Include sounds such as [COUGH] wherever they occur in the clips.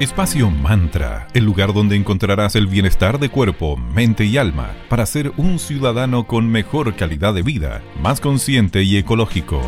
Espacio Mantra, el lugar donde encontrarás el bienestar de cuerpo, mente y alma para ser un ciudadano con mejor calidad de vida, más consciente y ecológico.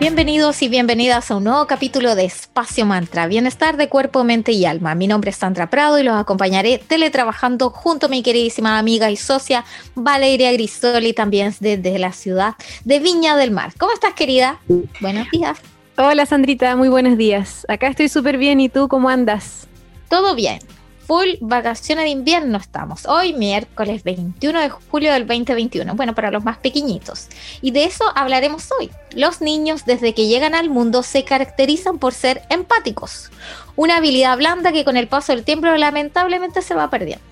Bienvenidos y bienvenidas a un nuevo capítulo de Espacio Mantra, bienestar de cuerpo, mente y alma. Mi nombre es Sandra Prado y los acompañaré teletrabajando junto a mi queridísima amiga y socia Valeria Grisoli, también desde la ciudad de Viña del Mar. ¿Cómo estás, querida? Buenos días. Hola Sandrita, muy buenos días. Acá estoy súper bien, ¿y tú cómo andas? Todo bien. Full vacaciones de invierno estamos. Hoy miércoles 21 de julio del 2021. Bueno, para los más pequeñitos. Y de eso hablaremos hoy. Los niños desde que llegan al mundo se caracterizan por ser empáticos. Una habilidad blanda que con el paso del tiempo lamentablemente se va perdiendo.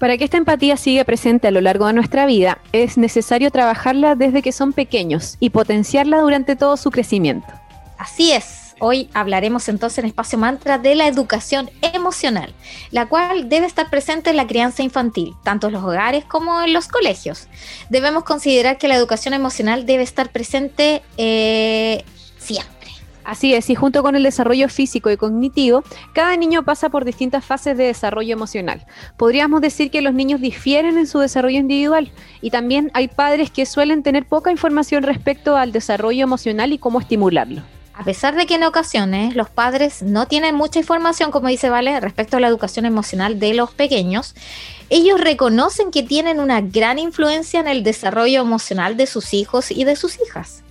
Para que esta empatía siga presente a lo largo de nuestra vida, es necesario trabajarla desde que son pequeños y potenciarla durante todo su crecimiento. Así es. Hoy hablaremos entonces en Espacio Mantra de la educación emocional, la cual debe estar presente en la crianza infantil, tanto en los hogares como en los colegios. Debemos considerar que la educación emocional debe estar presente eh, siempre. Así es, y junto con el desarrollo físico y cognitivo, cada niño pasa por distintas fases de desarrollo emocional. Podríamos decir que los niños difieren en su desarrollo individual y también hay padres que suelen tener poca información respecto al desarrollo emocional y cómo estimularlo. A pesar de que en ocasiones los padres no tienen mucha información, como dice Vale, respecto a la educación emocional de los pequeños, ellos reconocen que tienen una gran influencia en el desarrollo emocional de sus hijos y de sus hijas.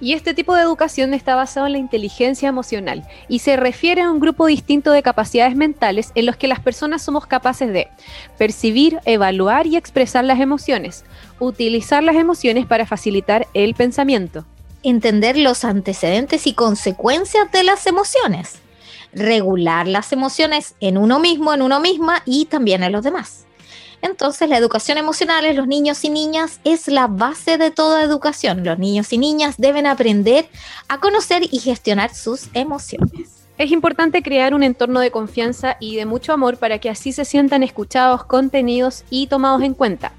Y este tipo de educación está basado en la inteligencia emocional y se refiere a un grupo distinto de capacidades mentales en los que las personas somos capaces de percibir, evaluar y expresar las emociones, utilizar las emociones para facilitar el pensamiento, entender los antecedentes y consecuencias de las emociones, regular las emociones en uno mismo, en uno misma y también en los demás. Entonces, la educación emocional en los niños y niñas es la base de toda educación. Los niños y niñas deben aprender a conocer y gestionar sus emociones. Es importante crear un entorno de confianza y de mucho amor para que así se sientan escuchados, contenidos y tomados en cuenta.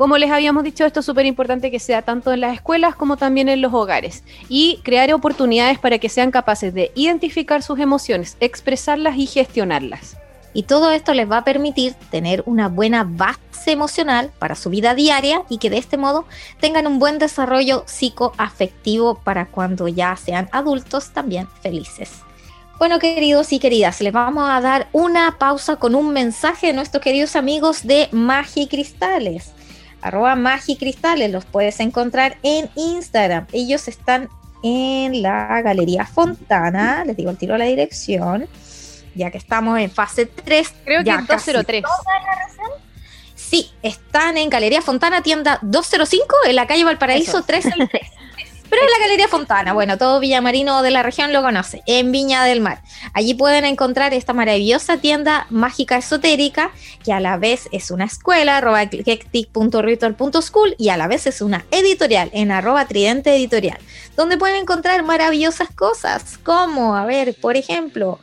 Como les habíamos dicho, esto es súper importante que sea tanto en las escuelas como también en los hogares y crear oportunidades para que sean capaces de identificar sus emociones, expresarlas y gestionarlas. Y todo esto les va a permitir tener una buena base emocional para su vida diaria y que de este modo tengan un buen desarrollo psicoafectivo para cuando ya sean adultos también felices. Bueno, queridos y queridas, les vamos a dar una pausa con un mensaje de nuestros queridos amigos de Magicristales. Arroba Magicristales, los puedes encontrar en Instagram. Ellos están en la Galería Fontana, les digo el tiro a la dirección, ya que estamos en fase 3. Creo que es 203. Sí, están en Galería Fontana, tienda 205, en la calle Valparaíso 363. [LAUGHS] Pero en la Galería Fontana, bueno, todo villamarino de la región lo conoce, en Viña del Mar. Allí pueden encontrar esta maravillosa tienda mágica esotérica, que a la vez es una escuela, arroba school y a la vez es una editorial, en arroba tridente editorial, donde pueden encontrar maravillosas cosas, como, a ver, por ejemplo,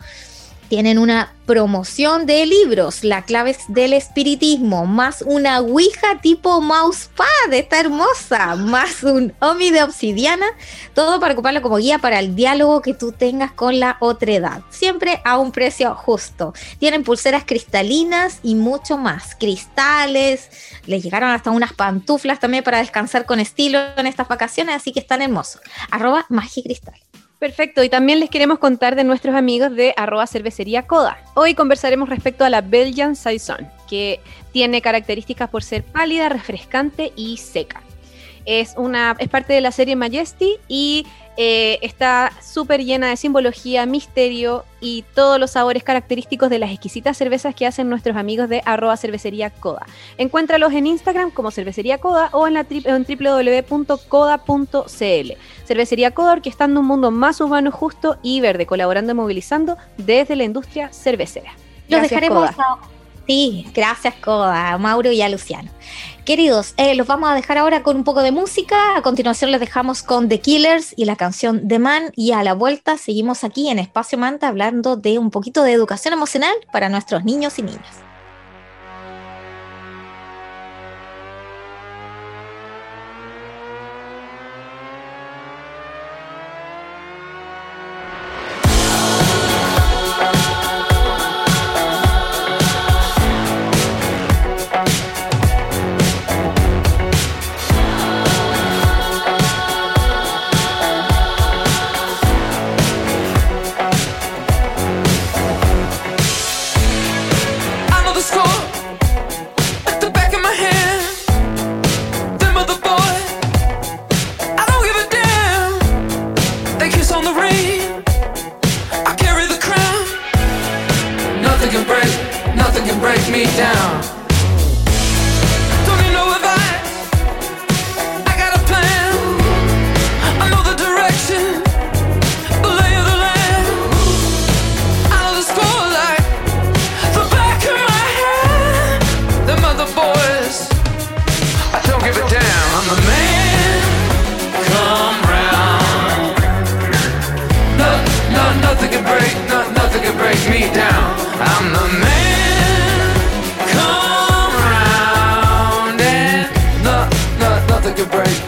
tienen una promoción de libros, la clave del espiritismo, más una ouija tipo mousepad, está hermosa, más un omi de obsidiana, todo para ocuparlo como guía para el diálogo que tú tengas con la otredad, siempre a un precio justo. Tienen pulseras cristalinas y mucho más, cristales, les llegaron hasta unas pantuflas también para descansar con estilo en estas vacaciones, así que están hermosos. Arroba magicristal. Perfecto, y también les queremos contar de nuestros amigos de arroba cervecería Coda. Hoy conversaremos respecto a la Belgian Saison, que tiene características por ser pálida, refrescante y seca. Es, una, es parte de la serie Majesty y eh, está súper llena de simbología, misterio y todos los sabores característicos de las exquisitas cervezas que hacen nuestros amigos de arroba cervecería coda. Encuéntralos en Instagram como cervecería coda o en, la en www.coda.cl. Cervecería Coda orquestando un mundo más urbano, justo y verde, colaborando y movilizando desde la industria cervecera. Los dejaremos Sí, gracias Coda, Mauro y a Luciano. Queridos, eh, los vamos a dejar ahora con un poco de música. A continuación les dejamos con The Killers y la canción The Man. Y a la vuelta seguimos aquí en Espacio Manta hablando de un poquito de educación emocional para nuestros niños y niñas. Nothing can break, no, nothing can break me down. I'm the man. Come round and no, no, nothing can break.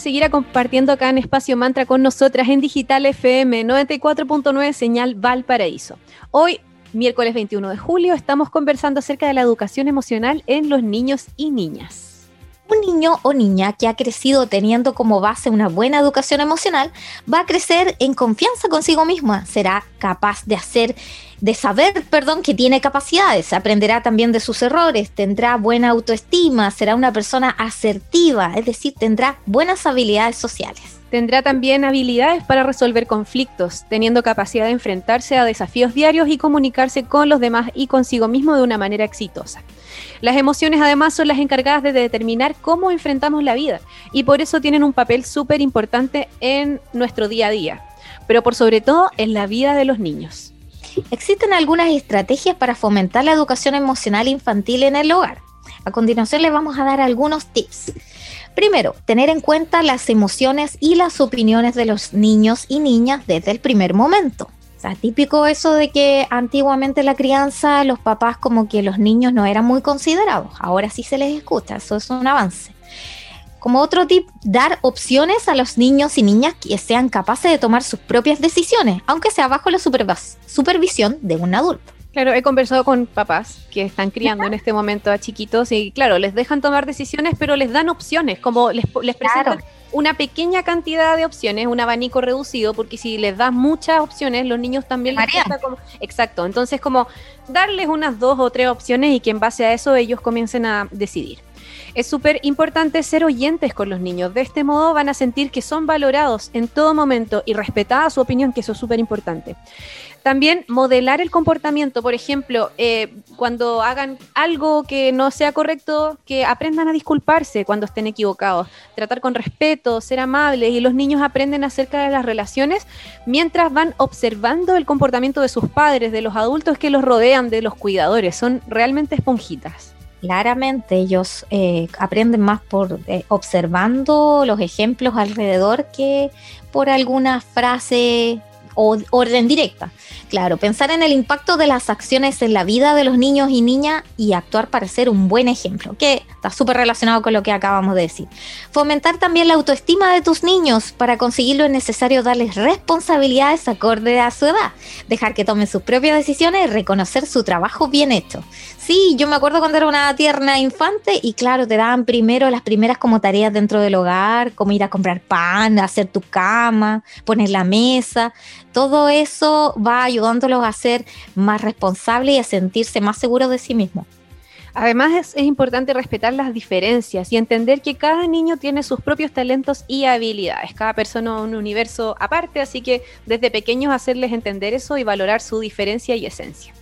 Gracias por seguir compartiendo acá en Espacio Mantra con nosotras en Digital FM 94.9 Señal Valparaíso. Hoy, miércoles 21 de julio, estamos conversando acerca de la educación emocional en los niños y niñas. Un niño o niña que ha crecido teniendo como base una buena educación emocional va a crecer en confianza consigo misma, será capaz de hacer, de saber, perdón, que tiene capacidades, aprenderá también de sus errores, tendrá buena autoestima, será una persona asertiva, es decir, tendrá buenas habilidades sociales. Tendrá también habilidades para resolver conflictos, teniendo capacidad de enfrentarse a desafíos diarios y comunicarse con los demás y consigo mismo de una manera exitosa. Las emociones además son las encargadas de determinar cómo enfrentamos la vida y por eso tienen un papel súper importante en nuestro día a día, pero por sobre todo en la vida de los niños. Existen algunas estrategias para fomentar la educación emocional infantil en el hogar. A continuación les vamos a dar algunos tips. Primero, tener en cuenta las emociones y las opiniones de los niños y niñas desde el primer momento. O típico eso de que antiguamente la crianza, los papás como que los niños no eran muy considerados. Ahora sí se les escucha, eso es un avance. Como otro tip, dar opciones a los niños y niñas que sean capaces de tomar sus propias decisiones, aunque sea bajo la supervis- supervisión de un adulto. Claro, he conversado con papás que están criando en este momento a chiquitos y claro, les dejan tomar decisiones, pero les dan opciones, como les, les presentan Claro. una pequeña cantidad de opciones, un abanico reducido, porque si les das muchas opciones, los niños también les como... Exacto, entonces como darles unas dos o tres opciones y que en base a eso ellos comiencen a decidir. Es súper importante ser oyentes con los niños. De este modo van a sentir que son valorados en todo momento y respetada su opinión, que eso es súper importante. También modelar el comportamiento, por ejemplo, eh, cuando hagan algo que no sea correcto, que aprendan a disculparse cuando estén equivocados, tratar con respeto, ser amables y los niños aprenden acerca de las relaciones mientras van observando el comportamiento de sus padres, de los adultos que los rodean, de los cuidadores. Son realmente esponjitas. Claramente ellos eh, aprenden más por eh, observando los ejemplos alrededor que por alguna frase o orden directa. Claro, pensar en el impacto de las acciones en la vida de los niños y niñas y actuar para ser un buen ejemplo, que está súper relacionado con lo que acabamos de decir. Fomentar también la autoestima de tus niños. Para conseguirlo es necesario darles responsabilidades acorde a su edad, dejar que tomen sus propias decisiones y reconocer su trabajo bien hecho. Sí, yo me acuerdo cuando era una tierna infante y claro, te daban primero las primeras como tareas dentro del hogar, como ir a comprar pan, hacer tu cama, poner la mesa. Todo eso va ayudándolos a ser más responsables y a sentirse más seguros de sí mismos. Además es, es importante respetar las diferencias y entender que cada niño tiene sus propios talentos y habilidades. Cada persona es un universo aparte, así que desde pequeños hacerles entender eso y valorar su diferencia y esencia.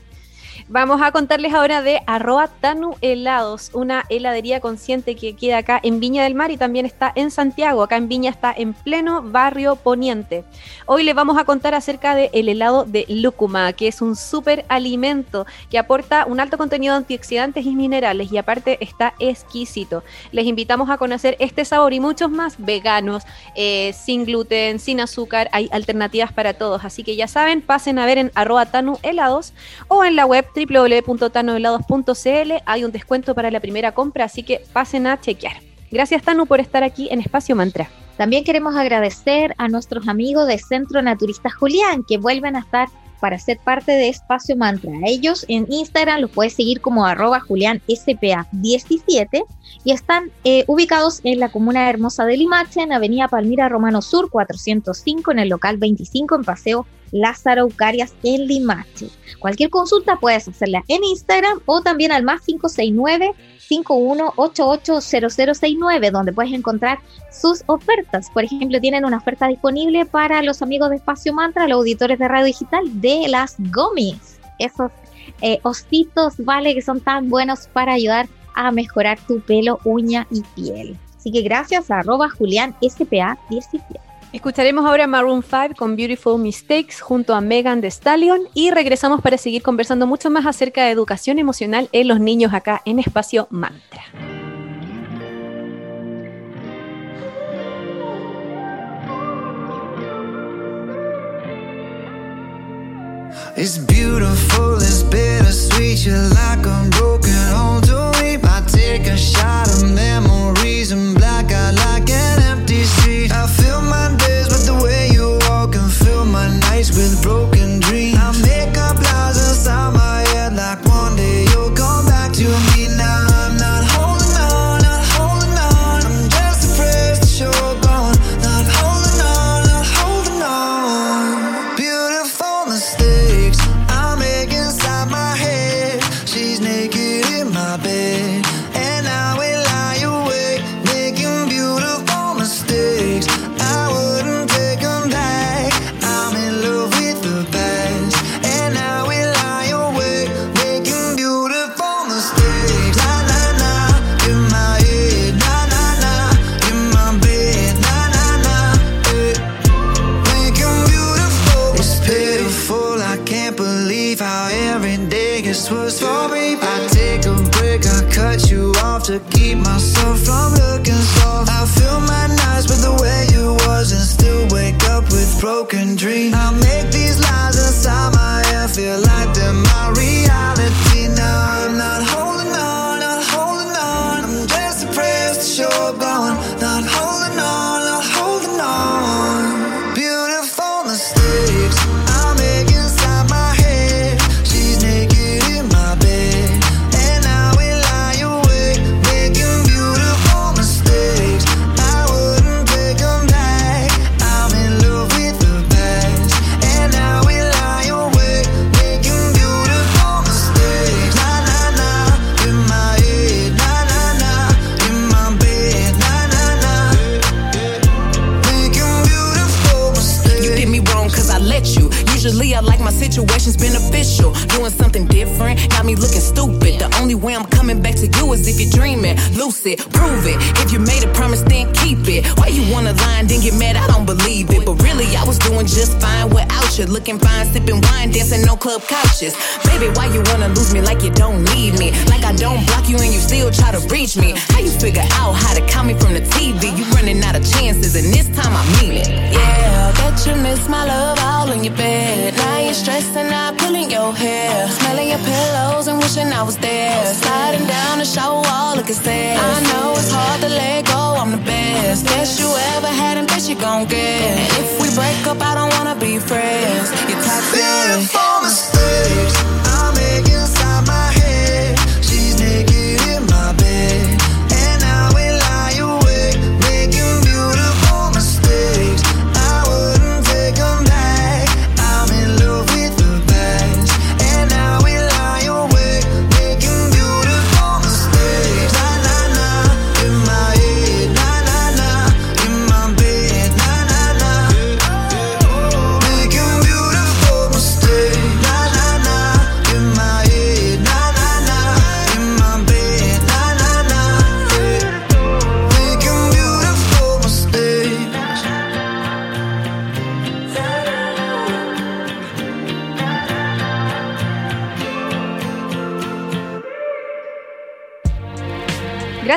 Vamos a contarles ahora de arroba Tanu Helados, una heladería consciente que queda acá en Viña del Mar y también está en Santiago. Acá en Viña está en pleno barrio poniente. Hoy les vamos a contar acerca del el helado de lúcuma, que es un súper alimento que aporta un alto contenido de antioxidantes y minerales y aparte está exquisito. Les invitamos a conocer este sabor y muchos más veganos, eh, sin gluten, sin azúcar. Hay alternativas para todos, así que ya saben, pasen a ver en arroba Tanu Helados o en la web www.tanuhelados.cl. Hay un descuento para la primera compra, así que pasen a chequear. Gracias Tanu por estar aquí en Espacio Mantra. También queremos agradecer a nuestros amigos de Centro Naturista Julián que vuelven a estar para ser parte de Espacio Mantra. Ellos en Instagram los puedes seguir como arroba julianspa17 y están eh, ubicados en la comuna hermosa de Limache, en Avenida Palmira Romano Sur 405, en el local 25, en Paseo Lázaro Ucarias, en Limache. Cualquier consulta puedes hacerla en Instagram o también al más 569 51880069, donde puedes encontrar sus ofertas. Por ejemplo, tienen una oferta disponible para los amigos de Espacio Mantra, los auditores de radio digital, de las gummies. Esos eh, ositos, ¿vale? Que son tan buenos para ayudar a mejorar tu pelo, uña y piel. Así que gracias a arroba Julián SPA17. Escucharemos ahora Maroon 5 con Beautiful Mistakes junto a Megan Thee Stallion y regresamos para seguir conversando mucho más acerca de educación emocional en los niños acá en Espacio Mantra. Lucid, prove it. If you made a promise, then keep it. Why you wanna lie and then get mad? I don't believe it. But really, I was doing just fine without you. Looking fine, sipping wine, dancing on club couches. Baby, why you wanna lose me like you don't need me? Like I don't block you and you still try to reach me. How you figure out how to call me from the TV? You running out of chances, and this time I mean it. Yeah, I bet you miss my love all in your bed. Now you're stressing out, pulling your hair, wishing I was there. Sliding down the shower wall, looking sad. I know it's hard to let go. I'm the best, best you ever had, and best you gon' get. And if we break up, I don't wanna be friends. You're toxic. Beautiful mistakes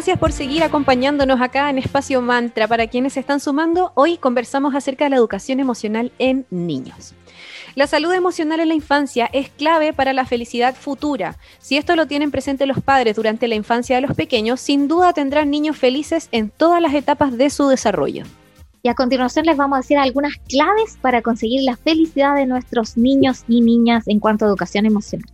Gracias por seguir acompañándonos acá en Espacio Mantra. Para quienes se están sumando, hoy conversamos acerca de la educación emocional en niños. La salud emocional en la infancia es clave para la felicidad futura. Si esto lo tienen presente los padres durante la infancia de los pequeños, sin duda tendrán niños felices en todas las etapas de su desarrollo. Y a continuación les vamos a decir algunas claves para conseguir la felicidad de nuestros niños y niñas en cuanto a educación emocional.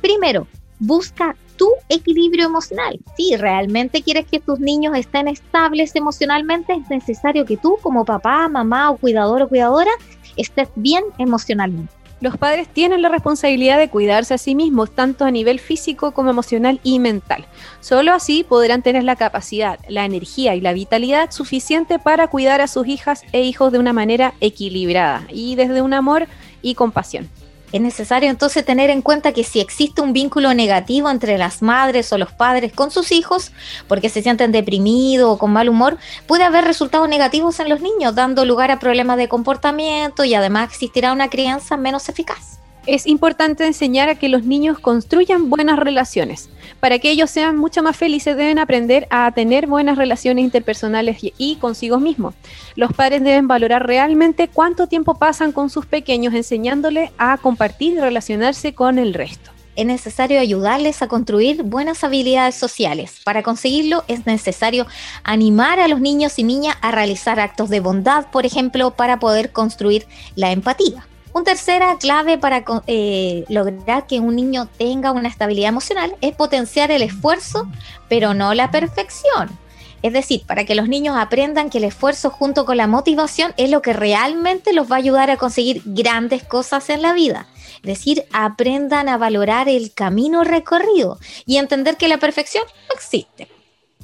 Primero, busca tu equilibrio emocional. Si realmente quieres que tus niños estén estables emocionalmente, es necesario que tú como papá, mamá o cuidador o cuidadora estés bien emocionalmente. Los padres tienen la responsabilidad de cuidarse a sí mismos, tanto a nivel físico como emocional y mental. Solo así podrán tener la capacidad, la energía y la vitalidad suficiente para cuidar a sus hijas e hijos de una manera equilibrada y desde un amor y compasión. Es necesario entonces tener en cuenta que si existe un vínculo negativo entre las madres o los padres con sus hijos, porque se sienten deprimidos o con mal humor, puede haber resultados negativos en los niños, dando lugar a problemas de comportamiento y además existirá una crianza menos eficaz. Es importante enseñar a que los niños construyan buenas relaciones. Para que ellos sean mucho más felices deben aprender a tener buenas relaciones interpersonales y, consigo mismos. Los padres deben valorar realmente cuánto tiempo pasan con sus pequeños enseñándoles a compartir y relacionarse con el resto. Es necesario ayudarles a construir buenas habilidades sociales. Para conseguirlo es necesario animar a los niños y niñas a realizar actos de bondad, por ejemplo, para poder construir la empatía. Una tercera clave para eh, lograr que un niño tenga una estabilidad emocional es potenciar el esfuerzo, pero no la perfección. Es decir, para que los niños aprendan que el esfuerzo junto con la motivación es lo que realmente los va a ayudar a conseguir grandes cosas en la vida. Es decir, aprendan a valorar el camino recorrido y entender que la perfección no existe.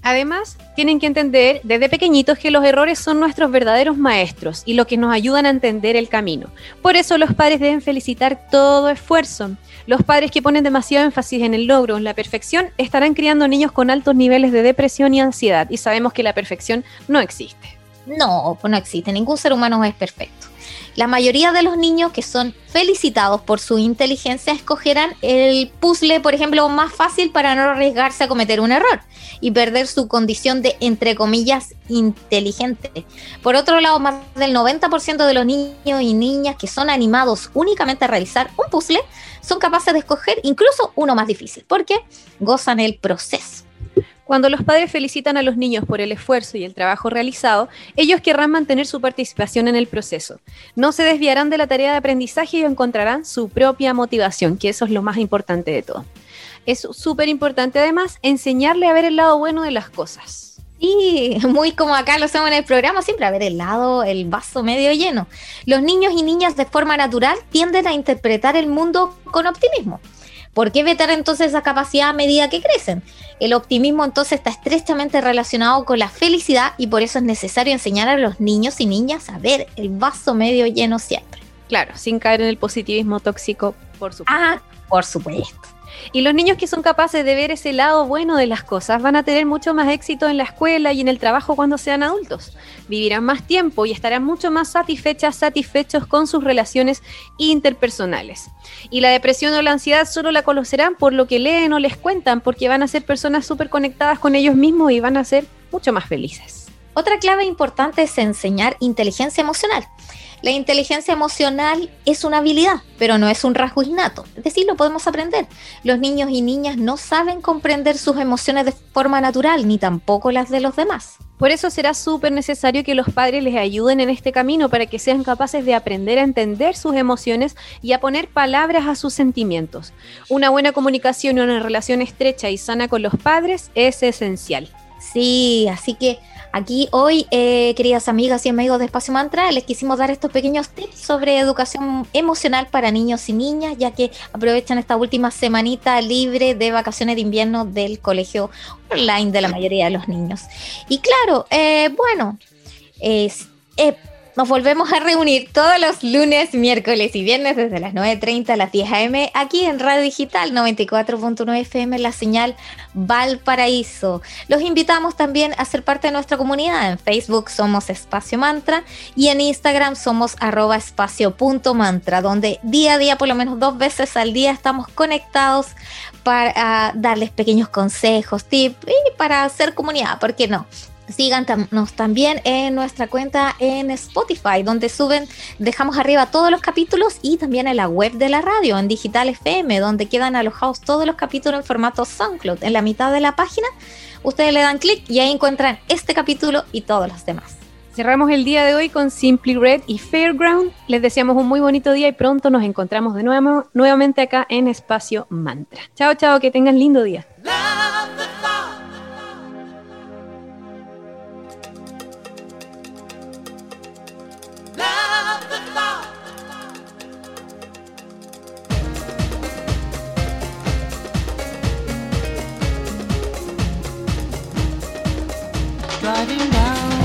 Además, tienen que entender desde pequeñitos que los errores son nuestros verdaderos maestros y lo que nos ayudan a entender el camino. Por eso los padres deben felicitar todo esfuerzo. Los padres que ponen demasiado énfasis en el logro, en la perfección, estarán criando niños con altos niveles de depresión y ansiedad y sabemos que la perfección no existe. No, no existe, ningún ser humano es perfecto. La mayoría de los niños que son felicitados por su inteligencia escogerán el puzzle, por ejemplo, más fácil para no arriesgarse a cometer un error y perder su condición de, entre comillas, inteligente. Por otro lado, más del 90% de los niños y niñas que son animados únicamente a realizar un puzzle son capaces de escoger incluso uno más difícil, porque gozan el proceso. Cuando los padres felicitan a los niños por el esfuerzo y el trabajo realizado, ellos querrán mantener su participación en el proceso. No se desviarán de la tarea de aprendizaje y encontrarán su propia motivación, que eso es lo más importante de todo. Es súper importante además enseñarle a ver el lado bueno de las cosas. Y muy como acá lo hacemos en el programa, siempre a ver el lado, el vaso medio lleno. Los niños y niñas de forma natural tienden a interpretar el mundo con optimismo. ¿Por qué vetar entonces esa capacidad a medida que crecen? El optimismo entonces está estrechamente relacionado con la felicidad y por eso es necesario enseñar a los niños y niñas a ver el vaso medio lleno siempre. Claro, sin caer en el positivismo tóxico, por supuesto. Ah, por supuesto. Y los niños que son capaces de ver ese lado bueno de las cosas van a tener mucho más éxito en la escuela y en el trabajo cuando sean adultos. Vivirán más tiempo y estarán mucho más satisfechas, satisfechos con sus relaciones interpersonales. Y la depresión o la ansiedad solo la conocerán por lo que leen o les cuentan, porque van a ser personas súper conectadas con ellos mismos y van a ser mucho más felices. Otra clave importante es enseñar inteligencia emocional. La inteligencia emocional es una habilidad, pero no es un rasgo innato. Es decir, lo podemos aprender. Los niños y niñas no saben comprender sus emociones de forma natural, ni tampoco las de los demás. Por eso será súper necesario que los padres les ayuden en este camino para que sean capaces de aprender a entender sus emociones y a poner palabras a sus sentimientos. Una buena comunicación y una relación estrecha y sana con los padres es esencial. Sí, así que aquí hoy, eh, queridas amigas y amigos de Espacio Mantra, les quisimos dar estos pequeños tips sobre educación emocional para niños y niñas, ya que aprovechan esta última semanita libre de vacaciones de invierno del colegio online de la mayoría de los niños. Y claro, eh, bueno, es- eh, nos volvemos a reunir todos los lunes, miércoles y viernes desde las 9.30 a las 10 am aquí en Radio Digital 94.9 FM, la señal Valparaíso. Los invitamos también a ser parte de nuestra comunidad. En Facebook somos Espacio Mantra y en Instagram somos arroba espacio.mantra, donde día a día, por lo menos dos veces al día, estamos conectados para darles pequeños consejos, tips y para hacer comunidad, ¿por qué no? Síganos también en nuestra cuenta en Spotify, donde suben, dejamos arriba todos los capítulos y también en la web de la radio, en Digital FM, donde quedan alojados todos los capítulos en formato SoundCloud. En la mitad de la página, ustedes le dan clic y ahí encuentran este capítulo y todos los demás. Cerramos el día de hoy con Simply Red y Fairground. Les deseamos un muy bonito día y pronto nos encontramos de nuevo, nuevamente acá en Espacio Mantra. Chao, chao, que tengan lindo día. Down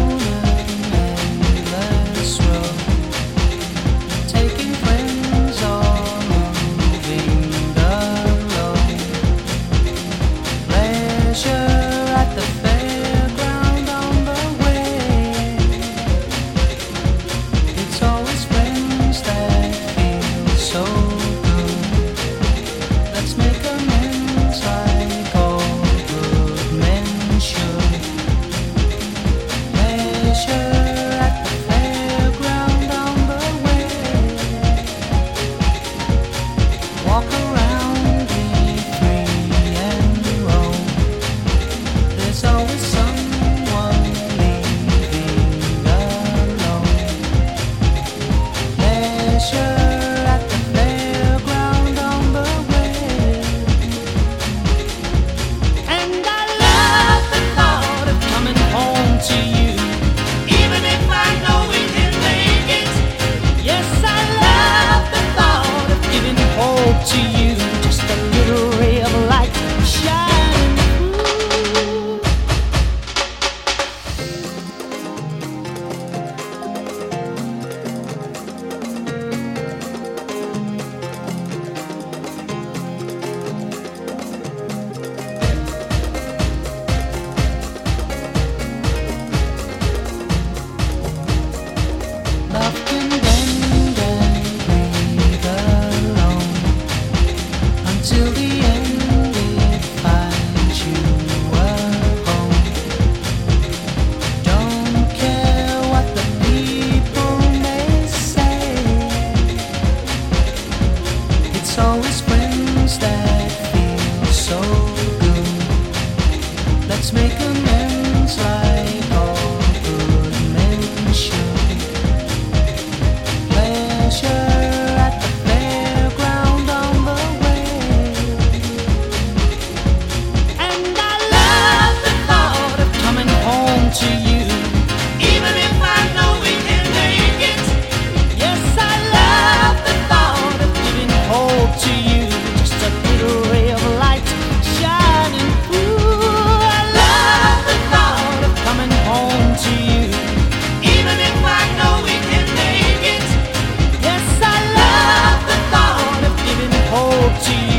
to you.